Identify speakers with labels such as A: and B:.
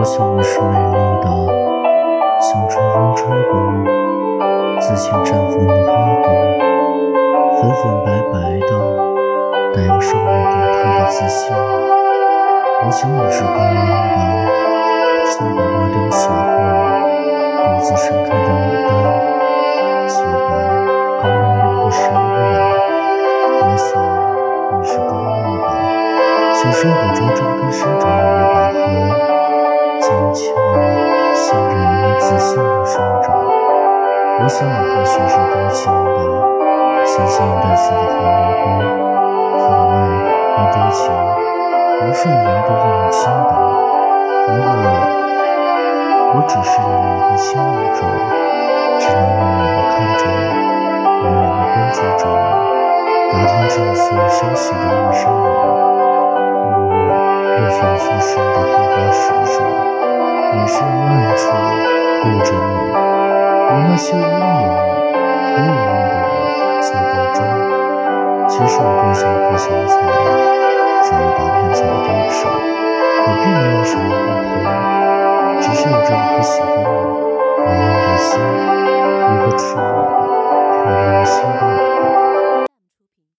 A: 我想你是美丽的，像春风吹过，自信绽放的花朵，粉粉白白的，带有生命独特的自信。我想你是高冷的，像百花凋谢后独自盛开的牡丹，洁白高冷又不失落。我想你是高傲的，像山谷中扎根。坚强，向着你自信的生长。我想你或许是多情的，像鲜淡色的红玫瑰，可爱又多情，不顺眼的温清的。而我，我只是你一个倾慕者，只能远远地看着你，远远地关注着你，打听着你所有消息的陌生人。我又仿佛是你的护花使者。是暗处护着你，为那些无名无名的人做斗争。其实我更像一棵小草，在一大片草地上，我并没有什么不同，只是有着一颗喜欢你、暖暖的心，一颗赤裸。